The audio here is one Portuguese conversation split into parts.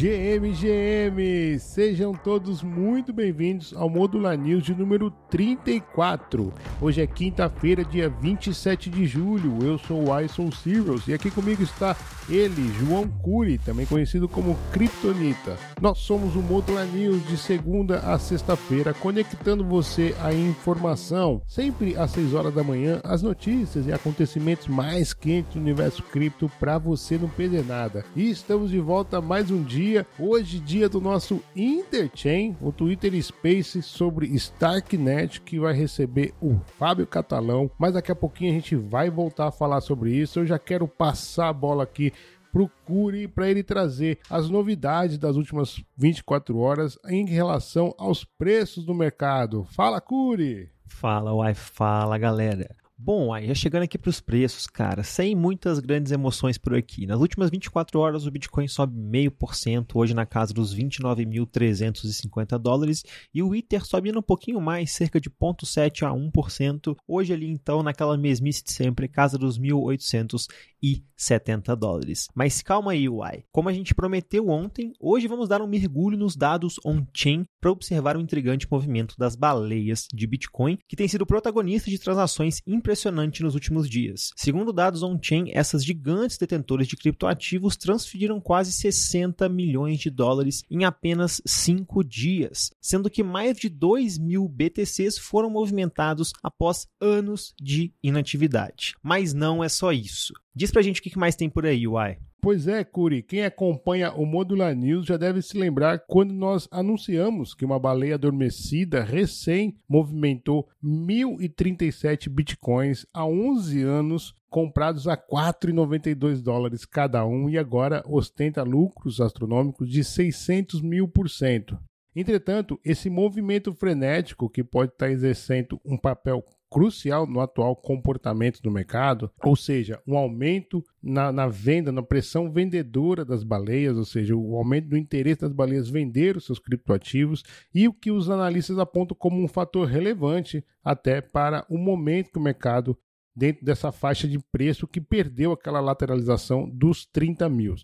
GM, GM, sejam todos muito bem-vindos ao Modular News de número 34. Hoje é quinta-feira, dia 27 de julho. Eu sou o Ison Sirius e aqui comigo está ele, João Cury, também conhecido como Kryptonita. Nós somos o Modular News de segunda a sexta-feira, conectando você à informação, sempre às 6 horas da manhã, as notícias e acontecimentos mais quentes do universo cripto para você não perder nada. E estamos de volta mais um dia, hoje dia do nosso Interchain, o Twitter Space sobre Starknet, que vai receber o Fábio Catalão, mas daqui a pouquinho a gente vai voltar a falar sobre isso. Eu já quero passar a bola aqui procure para ele trazer as novidades das últimas 24 horas em relação aos preços do mercado. Fala, Curi! Fala, uai, fala, galera. Bom, aí já chegando aqui para os preços, cara, sem muitas grandes emoções por aqui. Nas últimas 24 horas o Bitcoin sobe 0,5%, hoje na casa dos 29.350 dólares, e o Ether sobe um pouquinho mais, cerca de 0,7 a 1%, hoje ali então naquela mesmice de sempre, casa dos 1.870 dólares. Mas calma aí, Uai. Como a gente prometeu ontem, hoje vamos dar um mergulho nos dados on-chain para observar o intrigante movimento das baleias de Bitcoin, que tem sido protagonista de transações impressionantes impressionante nos últimos dias. Segundo dados on-chain, essas gigantes detentoras de criptoativos transferiram quase 60 milhões de dólares em apenas 5 dias, sendo que mais de 2 mil BTCs foram movimentados após anos de inatividade. Mas não é só isso. Diz pra gente o que mais tem por aí, Uai. Pois é, Curi, quem acompanha o Modular News já deve se lembrar quando nós anunciamos que uma baleia adormecida recém movimentou 1.037 bitcoins há 11 anos, comprados a 4,92 dólares cada um e agora ostenta lucros astronômicos de 600 mil por cento. Entretanto, esse movimento frenético que pode estar exercendo um papel crucial no atual comportamento do mercado, ou seja, um aumento na, na, venda, na pressão vendedora das baleias, ou seja, o aumento do interesse das baleias vender os seus criptoativos e o que os analistas apontam como um fator relevante até para o momento que o mercado dentro dessa faixa de preço que perdeu aquela lateralização dos 30 mil.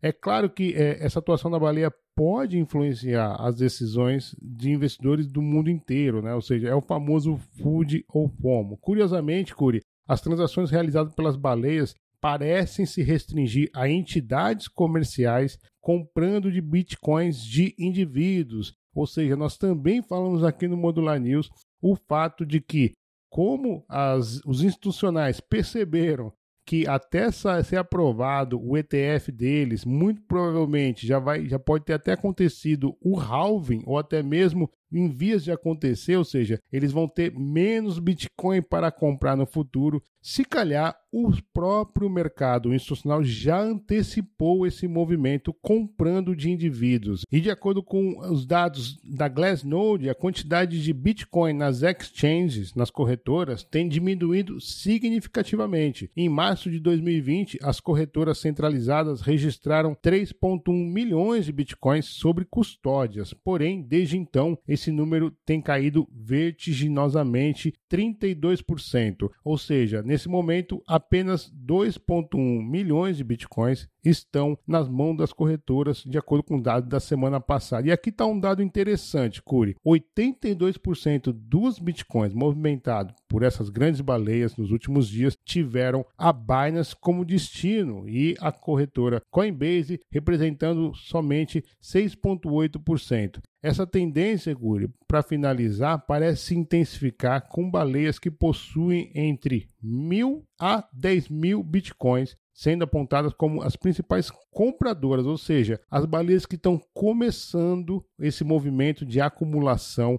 É claro que é, essa atuação da baleia pode influenciar as decisões de investidores do mundo inteiro, né? ou seja, é o famoso food ou FOMO. Curiosamente, Curi, as transações realizadas pelas baleias parecem se restringir a entidades comerciais comprando de bitcoins de indivíduos. Ou seja, nós também falamos aqui no Modular News o fato de que, como as, os institucionais perceberam que até ser aprovado o ETF deles, muito provavelmente já vai, já pode ter até acontecido o halving ou até mesmo em vias de acontecer, ou seja, eles vão ter menos Bitcoin para comprar no futuro. Se calhar o próprio mercado institucional já antecipou esse movimento comprando de indivíduos. E de acordo com os dados da Glassnode, a quantidade de Bitcoin nas exchanges, nas corretoras, tem diminuído significativamente. Em março de 2020, as corretoras centralizadas registraram 3,1 milhões de Bitcoins sobre custódias. Porém, desde então, esse número tem caído vertiginosamente 32%. Ou seja, nesse momento, apenas 2,1 milhões de bitcoins estão nas mãos das corretoras, de acordo com o dado da semana passada. E aqui está um dado interessante, Curi: 82% dos bitcoins movimentados por essas grandes baleias nos últimos dias tiveram a Binance como destino e a corretora Coinbase representando somente 6,8%. Essa tendência, Guri, para finalizar, parece se intensificar com baleias que possuem entre mil a 10 mil bitcoins, sendo apontadas como as principais compradoras, ou seja, as baleias que estão começando esse movimento de acumulação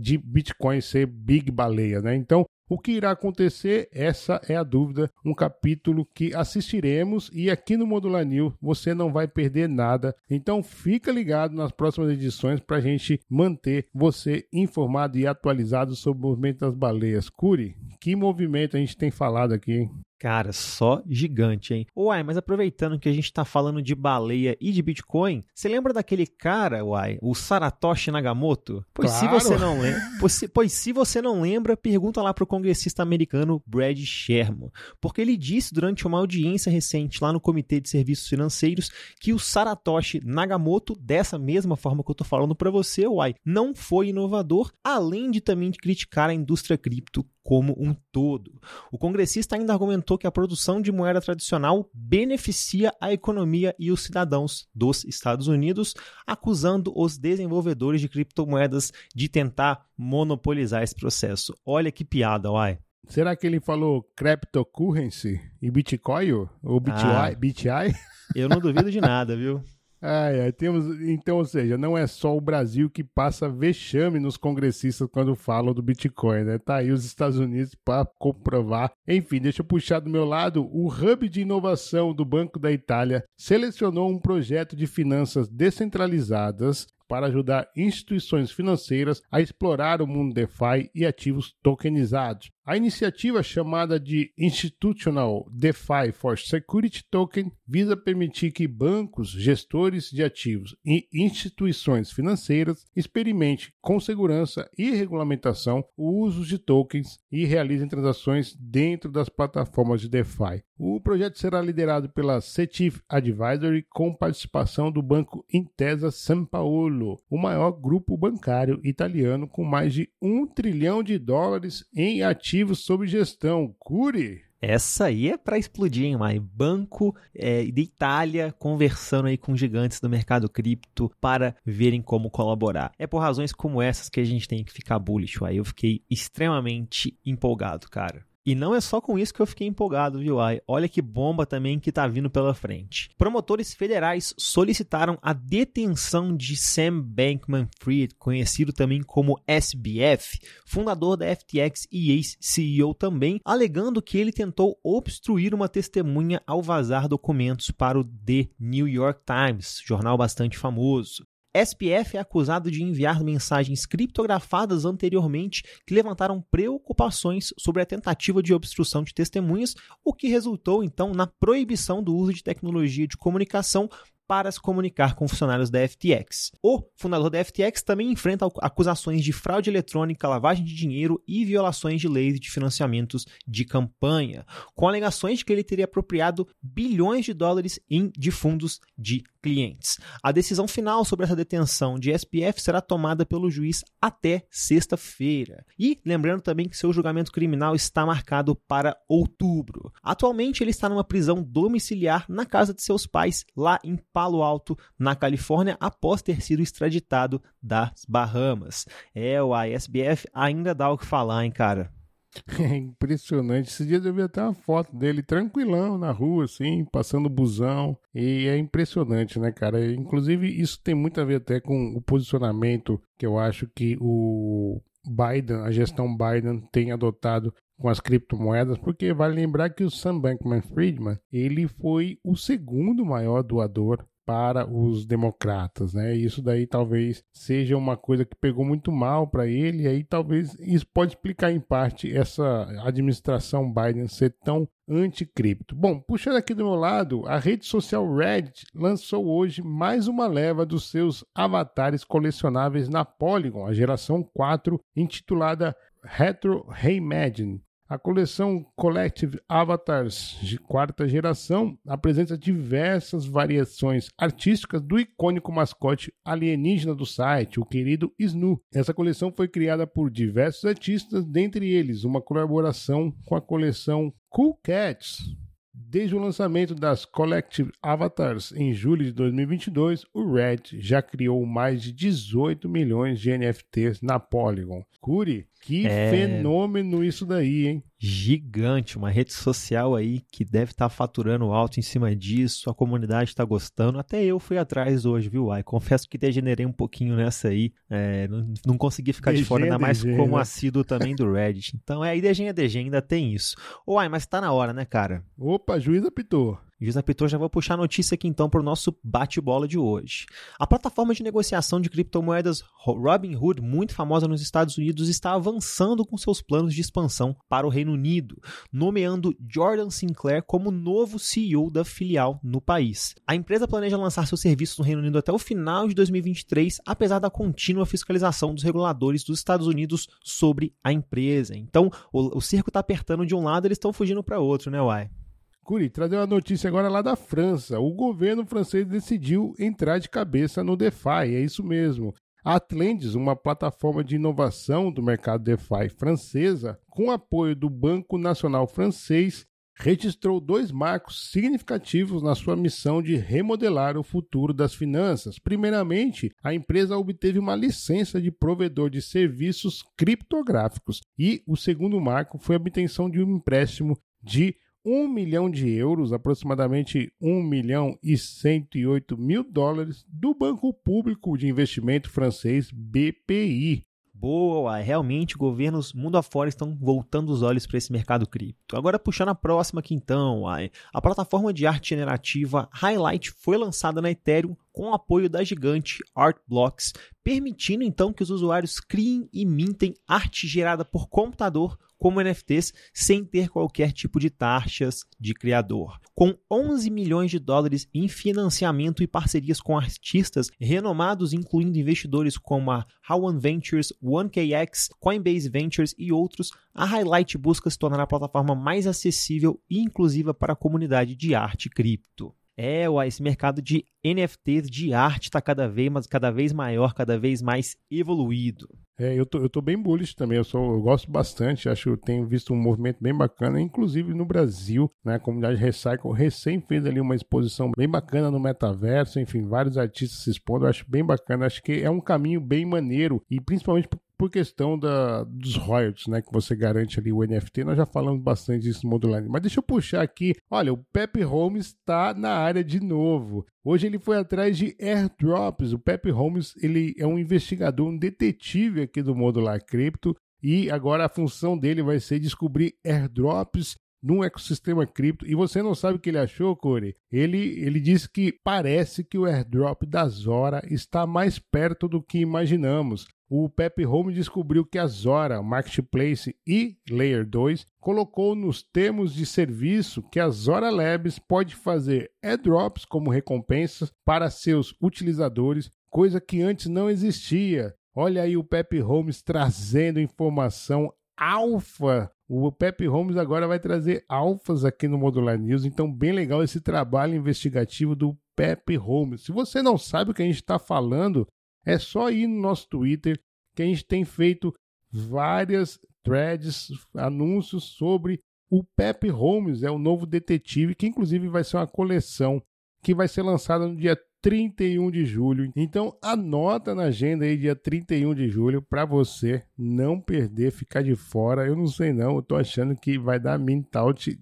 de Bitcoin ser big baleia, né? Então, o que irá acontecer? Essa é a dúvida. Um capítulo que assistiremos e aqui no Modular New você não vai perder nada. Então fica ligado nas próximas edições para a gente manter você informado e atualizado sobre o movimento das baleias. Curi, que movimento a gente tem falado aqui? Cara, só gigante, hein? Uai, mas aproveitando que a gente tá falando de baleia e de Bitcoin, você lembra daquele cara, uai, o Saratoshi Nagamoto? Pois claro. se você não lembra, pois, pois se você não lembra, pergunta lá pro congressista americano Brad Sherman, porque ele disse durante uma audiência recente lá no Comitê de Serviços Financeiros que o Saratoshi Nagamoto, dessa mesma forma que eu tô falando para você, uai, não foi inovador, além de também criticar a indústria cripto como um todo. O congressista ainda argumentou que a produção de moeda tradicional beneficia a economia e os cidadãos dos Estados Unidos, acusando os desenvolvedores de criptomoedas de tentar monopolizar esse processo. Olha que piada, uai. Será que ele falou cryptocurrency e Bitcoin? Ou BTI? Ah, BTI? Eu não duvido de nada, viu? Ai, ai, temos, então, ou seja, não é só o Brasil que passa vexame nos congressistas quando falam do Bitcoin, né? Tá aí os Estados Unidos para comprovar. Enfim, deixa eu puxar do meu lado. O Hub de Inovação do Banco da Itália selecionou um projeto de finanças descentralizadas para ajudar instituições financeiras a explorar o mundo DeFi e ativos tokenizados. A iniciativa chamada de Institutional DeFi for Security Token visa permitir que bancos, gestores de ativos e instituições financeiras experimentem com segurança e regulamentação o uso de tokens e realizem transações dentro das plataformas de DeFi. O projeto será liderado pela CETIF Advisory com participação do banco Intesa San Paolo, o maior grupo bancário italiano com mais de um trilhão de dólares em ativos sob gestão. Cure! Essa aí é para explodir, hein, Mai? Banco é, de Itália conversando aí com gigantes do mercado cripto para verem como colaborar. É por razões como essas que a gente tem que ficar bullish. Aí eu fiquei extremamente empolgado, cara. E não é só com isso que eu fiquei empolgado, viu? Ai, olha que bomba também que tá vindo pela frente. Promotores federais solicitaram a detenção de Sam Bankman-Fried, conhecido também como SBF, fundador da FTX e ex-CEO também, alegando que ele tentou obstruir uma testemunha ao vazar documentos para o The New York Times, jornal bastante famoso. SPF é acusado de enviar mensagens criptografadas anteriormente que levantaram preocupações sobre a tentativa de obstrução de testemunhas, o que resultou então na proibição do uso de tecnologia de comunicação para se comunicar com funcionários da FTX. O fundador da FTX também enfrenta acusações de fraude eletrônica, lavagem de dinheiro e violações de leis de financiamentos de campanha, com alegações de que ele teria apropriado bilhões de dólares de fundos de clientes. A decisão final sobre essa detenção de SPF será tomada pelo juiz até sexta-feira. E lembrando também que seu julgamento criminal está marcado para outubro. Atualmente ele está numa prisão domiciliar na casa de seus pais, lá em Palo Alto, na Califórnia, após ter sido extraditado das Bahamas. É, o SBF ainda dá o que falar, hein, cara? É impressionante. Esse dia eu vi até uma foto dele tranquilão na rua, assim, passando busão. E é impressionante, né, cara? Inclusive, isso tem muito a ver até com o posicionamento que eu acho que o Biden, a gestão Biden, tem adotado com as criptomoedas, porque vale lembrar que o Sam Bankman-Friedman, ele foi o segundo maior doador para os democratas, né? Isso daí talvez seja uma coisa que pegou muito mal para ele, e aí talvez isso pode explicar em parte essa administração Biden ser tão anticripto. Bom, puxando aqui do meu lado, a rede social Reddit lançou hoje mais uma leva dos seus avatares colecionáveis na Polygon, a geração 4, intitulada Retro Reimagine. A coleção Collective Avatars de quarta geração apresenta diversas variações artísticas do icônico mascote alienígena do site, o querido Snu. Essa coleção foi criada por diversos artistas, dentre eles uma colaboração com a coleção Cool Cats, Desde o lançamento das Collective Avatars em julho de 2022, o Red já criou mais de 18 milhões de NFTs na Polygon. Curi, que é... fenômeno isso daí, hein? Gigante, uma rede social aí que deve estar tá faturando alto em cima disso, a comunidade está gostando. Até eu fui atrás hoje, viu, Ai? Confesso que degenerei um pouquinho nessa aí, é, não, não, consegui ficar de fora, ainda mais como assíduo também do Reddit. Então, é, aí degenha, degenha, ainda tem isso. Ô, Ai, mas tá na hora, né, cara? Opa, juiz apitou. Juiz apitou, já vou puxar a notícia aqui então para o nosso bate-bola de hoje. A plataforma de negociação de criptomoedas Robinhood, muito famosa nos Estados Unidos, está avançando com seus planos de expansão para o Reino Unido, nomeando Jordan Sinclair como novo CEO da filial no país. A empresa planeja lançar seus serviços no Reino Unido até o final de 2023, apesar da contínua fiscalização dos reguladores dos Estados Unidos sobre a empresa. Então, o, o circo está apertando de um lado, eles estão fugindo para outro, né, Uai? Curi, trazer uma notícia agora lá da França. O governo francês decidiu entrar de cabeça no DeFi, é isso mesmo. A Atlantis, uma plataforma de inovação do mercado DeFi francesa, com apoio do Banco Nacional Francês, registrou dois marcos significativos na sua missão de remodelar o futuro das finanças. Primeiramente, a empresa obteve uma licença de provedor de serviços criptográficos e o segundo marco foi a obtenção de um empréstimo de 1 milhão de euros, aproximadamente 1 milhão e 108 mil dólares, do Banco Público de Investimento francês BPI. Boa, realmente governos mundo afora estão voltando os olhos para esse mercado cripto. Agora puxando a próxima aqui então, a plataforma de arte generativa Highlight foi lançada na Ethereum com o apoio da gigante Artblocks, permitindo então que os usuários criem e mintem arte gerada por computador como NFTs sem ter qualquer tipo de taxas de criador. Com 11 milhões de dólares em financiamento e parcerias com artistas renomados, incluindo investidores como a Howan Ventures, 1KX, Coinbase Ventures e outros, a Highlight busca se tornar a plataforma mais acessível e inclusiva para a comunidade de arte cripto. É, esse mercado de NFTs de arte está cada vez, cada vez maior, cada vez mais evoluído. É, eu tô, eu tô bem bullish também, eu, sou, eu gosto bastante, acho que tenho visto um movimento bem bacana, inclusive no Brasil, né, a comunidade Recycle recém fez ali uma exposição bem bacana no metaverso, enfim, vários artistas se expondo, acho bem bacana, acho que é um caminho bem maneiro, e principalmente por questão da, dos royalties, né, que você garante ali o NFT, nós já falamos bastante disso no Modular. Mas deixa eu puxar aqui, olha, o Pepe Holmes está na área de novo. Hoje ele foi atrás de airdrops. O Pepe Holmes, ele é um investigador, um detetive aqui do Modular Cripto, e agora a função dele vai ser descobrir airdrops num ecossistema cripto e você não sabe o que ele achou, Corey? Ele, ele disse que parece que o airdrop da Zora está mais perto do que imaginamos o Pepe Home descobriu que a Zora Marketplace e Layer 2 colocou nos termos de serviço que a Zora Labs pode fazer airdrops como recompensas para seus utilizadores, coisa que antes não existia. Olha aí o Pepe Holmes trazendo informação alfa. O Pepe Holmes agora vai trazer alfas aqui no Modular News, então bem legal esse trabalho investigativo do Pepe Holmes. Se você não sabe o que a gente está falando, é só ir no nosso Twitter que a gente tem feito várias threads, anúncios sobre o Pepe Holmes, é o novo detetive, que inclusive vai ser uma coleção que vai ser lançada no dia 31 de julho. Então anota na agenda aí dia 31 de julho para você não perder, ficar de fora. Eu não sei não, eu tô achando que vai dar mint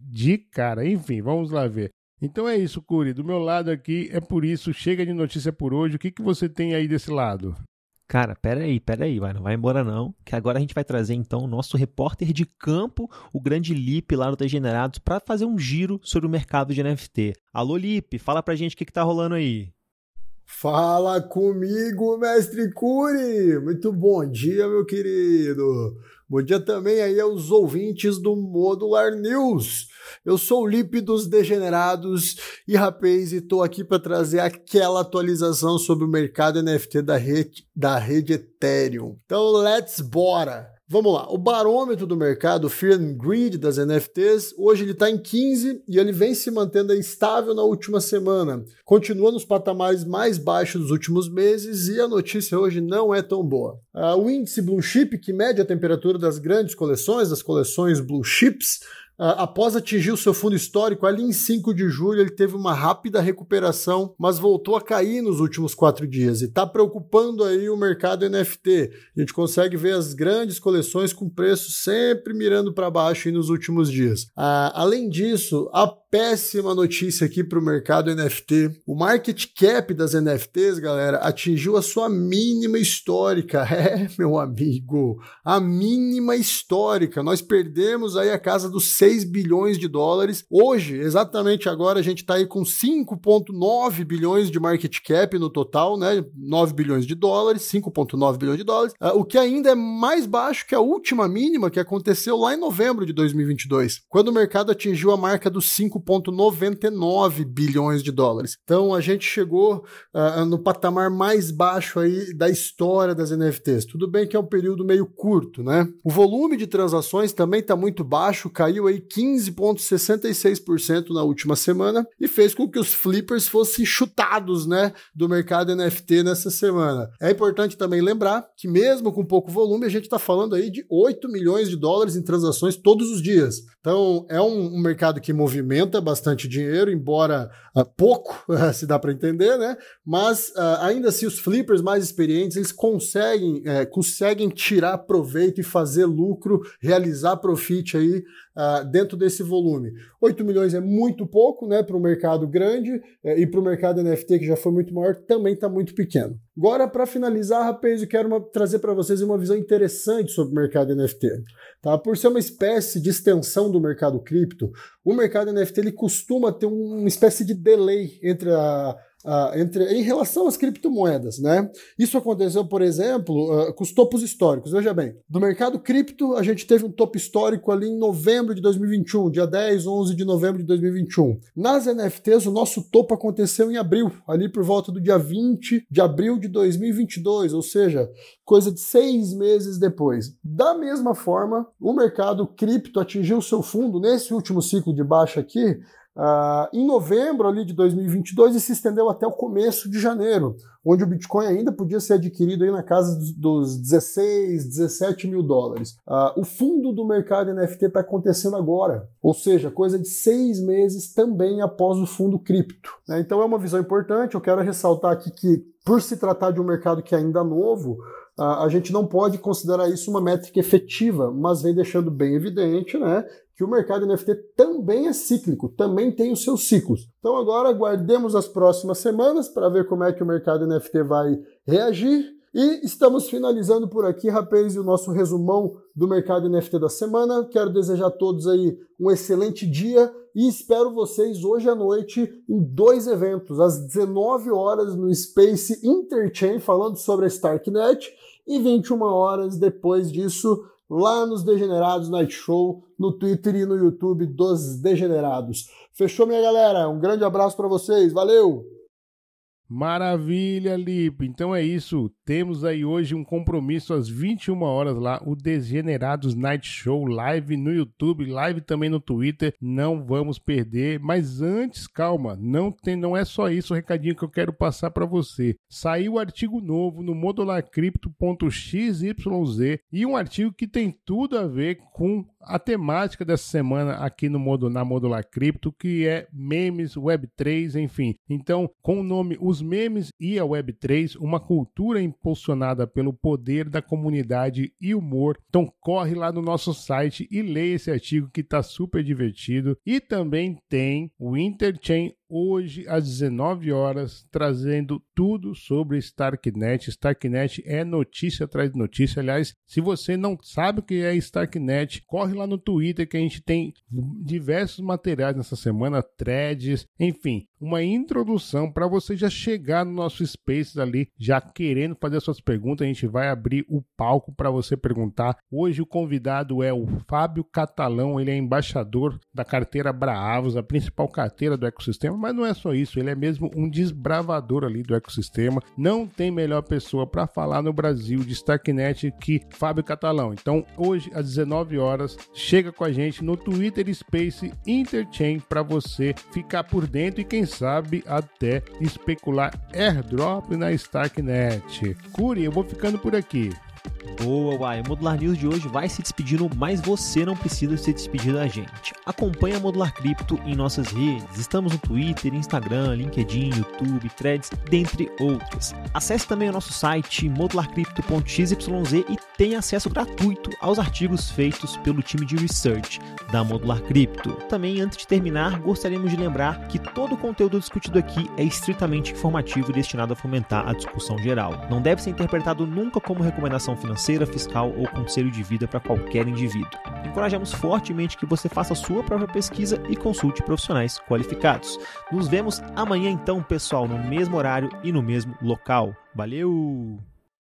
de cara. Enfim, vamos lá ver. Então é isso, Curi. Do meu lado aqui é por isso. Chega de notícia por hoje. O que, que você tem aí desse lado? Cara, peraí, peraí, vai, não vai embora não, que agora a gente vai trazer então o nosso repórter de campo, o grande Lipe lá no Degenerados, para fazer um giro sobre o mercado de NFT. Alô Lipe, fala pra gente o que, que tá rolando aí. Fala comigo, mestre Curi! Muito bom dia, meu querido! Bom dia também aí aos ouvintes do Modular News. Eu sou o Lipe dos Degenerados e rapaz, e tô aqui para trazer aquela atualização sobre o mercado NFT da rede, da rede Ethereum. Então, let's bora! Vamos lá, o barômetro do mercado, Fear and Greed das NFTs, hoje ele está em 15 e ele vem se mantendo estável na última semana. Continua nos patamares mais baixos dos últimos meses e a notícia hoje não é tão boa. Uh, o índice Blue Chip, que mede a temperatura das grandes coleções, das coleções Blue Chips, após atingir o seu fundo histórico, ali em 5 de julho, ele teve uma rápida recuperação, mas voltou a cair nos últimos quatro dias e está preocupando aí o mercado NFT. A gente consegue ver as grandes coleções com preço sempre mirando para baixo nos últimos dias. Uh, além disso, a péssima notícia aqui para o mercado NFT. O market cap das NFTs, galera, atingiu a sua mínima histórica. É, meu amigo, a mínima histórica. Nós perdemos aí a casa dos 6 bilhões de dólares. Hoje, exatamente agora, a gente está aí com 5,9 bilhões de market cap no total, né? 9 bilhões de dólares, 5,9 bilhões de dólares, uh, o que ainda é mais baixo que a última mínima que aconteceu lá em novembro de 2022, quando o mercado atingiu a marca dos 5,99 bilhões de dólares. Então a gente chegou uh, no patamar mais baixo aí da história das NFTs. Tudo bem que é um período meio curto, né? O volume de transações também está muito baixo, caiu aí 15,66% na última semana e fez com que os flippers fossem chutados, né, do mercado NFT nessa semana. É importante também lembrar que mesmo com pouco volume, a gente está falando aí de 8 milhões de dólares em transações todos os dias. Então, é um, um mercado que movimenta bastante dinheiro, embora uh, pouco, se dá para entender, né? Mas uh, ainda assim, os flippers mais experientes, eles conseguem, uh, conseguem tirar proveito e fazer lucro, realizar profit aí uh, dentro desse volume. 8 milhões é muito pouco, né, para o mercado grande uh, e para o mercado NFT, que já foi muito maior, também está muito pequeno. Agora, para finalizar, rapaz, eu quero uma, trazer para vocês uma visão interessante sobre o mercado NFT. Tá? Por ser uma espécie de extensão do mercado cripto, o mercado NFT ele costuma ter uma espécie de delay entre a Uh, entre, em relação às criptomoedas, né? Isso aconteceu, por exemplo, uh, com os topos históricos. Veja bem, do mercado cripto, a gente teve um topo histórico ali em novembro de 2021, dia 10, 11 de novembro de 2021. Nas NFTs, o nosso topo aconteceu em abril, ali por volta do dia 20 de abril de 2022, ou seja, coisa de seis meses depois. Da mesma forma, o mercado cripto atingiu seu fundo nesse último ciclo de baixa aqui, Uh, em novembro ali de 2022 e se estendeu até o começo de janeiro, onde o Bitcoin ainda podia ser adquirido aí na casa dos 16, 17 mil dólares. Uh, o fundo do mercado NFT está acontecendo agora, ou seja, coisa de seis meses também após o fundo cripto. Né? Então é uma visão importante. Eu quero ressaltar aqui que, por se tratar de um mercado que é ainda novo, uh, a gente não pode considerar isso uma métrica efetiva, mas vem deixando bem evidente né, que o mercado NFT também é cíclico, também tem os seus ciclos. Então agora aguardemos as próximas semanas para ver como é que o mercado NFT vai reagir. E estamos finalizando por aqui, rapaz, o nosso resumão do mercado NFT da semana. Quero desejar a todos aí um excelente dia e espero vocês hoje à noite em dois eventos, às 19 horas no Space Interchain falando sobre a Starknet e 21 horas depois disso lá nos Degenerados Night Show, no Twitter e no YouTube dos Degenerados. Fechou, minha galera? Um grande abraço para vocês. Valeu! Maravilha, Lipe. Então é isso. Temos aí hoje um compromisso às 21 horas lá, o Degenerados Night Show live no YouTube, live também no Twitter. Não vamos perder. Mas antes, calma, não tem, não é só isso o recadinho que eu quero passar para você. Saiu um artigo novo no modularcrypto.xyz e um artigo que tem tudo a ver com a temática dessa semana aqui no modo na Modular Cripto, que é memes, Web3, enfim. Então, com o nome Os Memes e a Web3, uma cultura impulsionada pelo poder da comunidade e humor. Então, corre lá no nosso site e leia esse artigo que está super divertido. E também tem o Interchain hoje às 19 horas, trazendo tudo sobre Starknet. Starknet é notícia atrás de notícia. Aliás, se você não sabe o que é Starknet, corre lá no Twitter que a gente tem diversos materiais nessa semana, threads, enfim, uma introdução para você já chegar no nosso Space ali, já querendo fazer suas perguntas. A gente vai abrir o palco para você perguntar. Hoje o convidado é o Fábio Catalão, ele é embaixador da carteira Braavos, a principal carteira do ecossistema mas não é só isso, ele é mesmo um desbravador ali do ecossistema. Não tem melhor pessoa para falar no Brasil de Starknet que Fábio Catalão. Então, hoje às 19 horas, chega com a gente no Twitter Space Interchain para você ficar por dentro e quem sabe até especular airdrop na Starknet. Curi, eu vou ficando por aqui. Boa, Uai. O Modular News de hoje vai se despedindo, mas você não precisa se despedir da gente. Acompanhe a Modular Cripto em nossas redes. Estamos no Twitter, Instagram, LinkedIn, YouTube, Threads, dentre outras. Acesse também o nosso site modularcrypto.xyz e tenha acesso gratuito aos artigos feitos pelo time de research. da Modular Cripto. Também, antes de terminar, gostaríamos de lembrar que todo o conteúdo discutido aqui é estritamente informativo e destinado a fomentar a discussão geral. Não deve ser interpretado nunca como recomendação financeira, fiscal ou conselho de vida para qualquer indivíduo. Encorajamos fortemente que você faça a sua própria pesquisa e consulte profissionais qualificados. Nos vemos amanhã então, pessoal, no mesmo horário e no mesmo local. Valeu!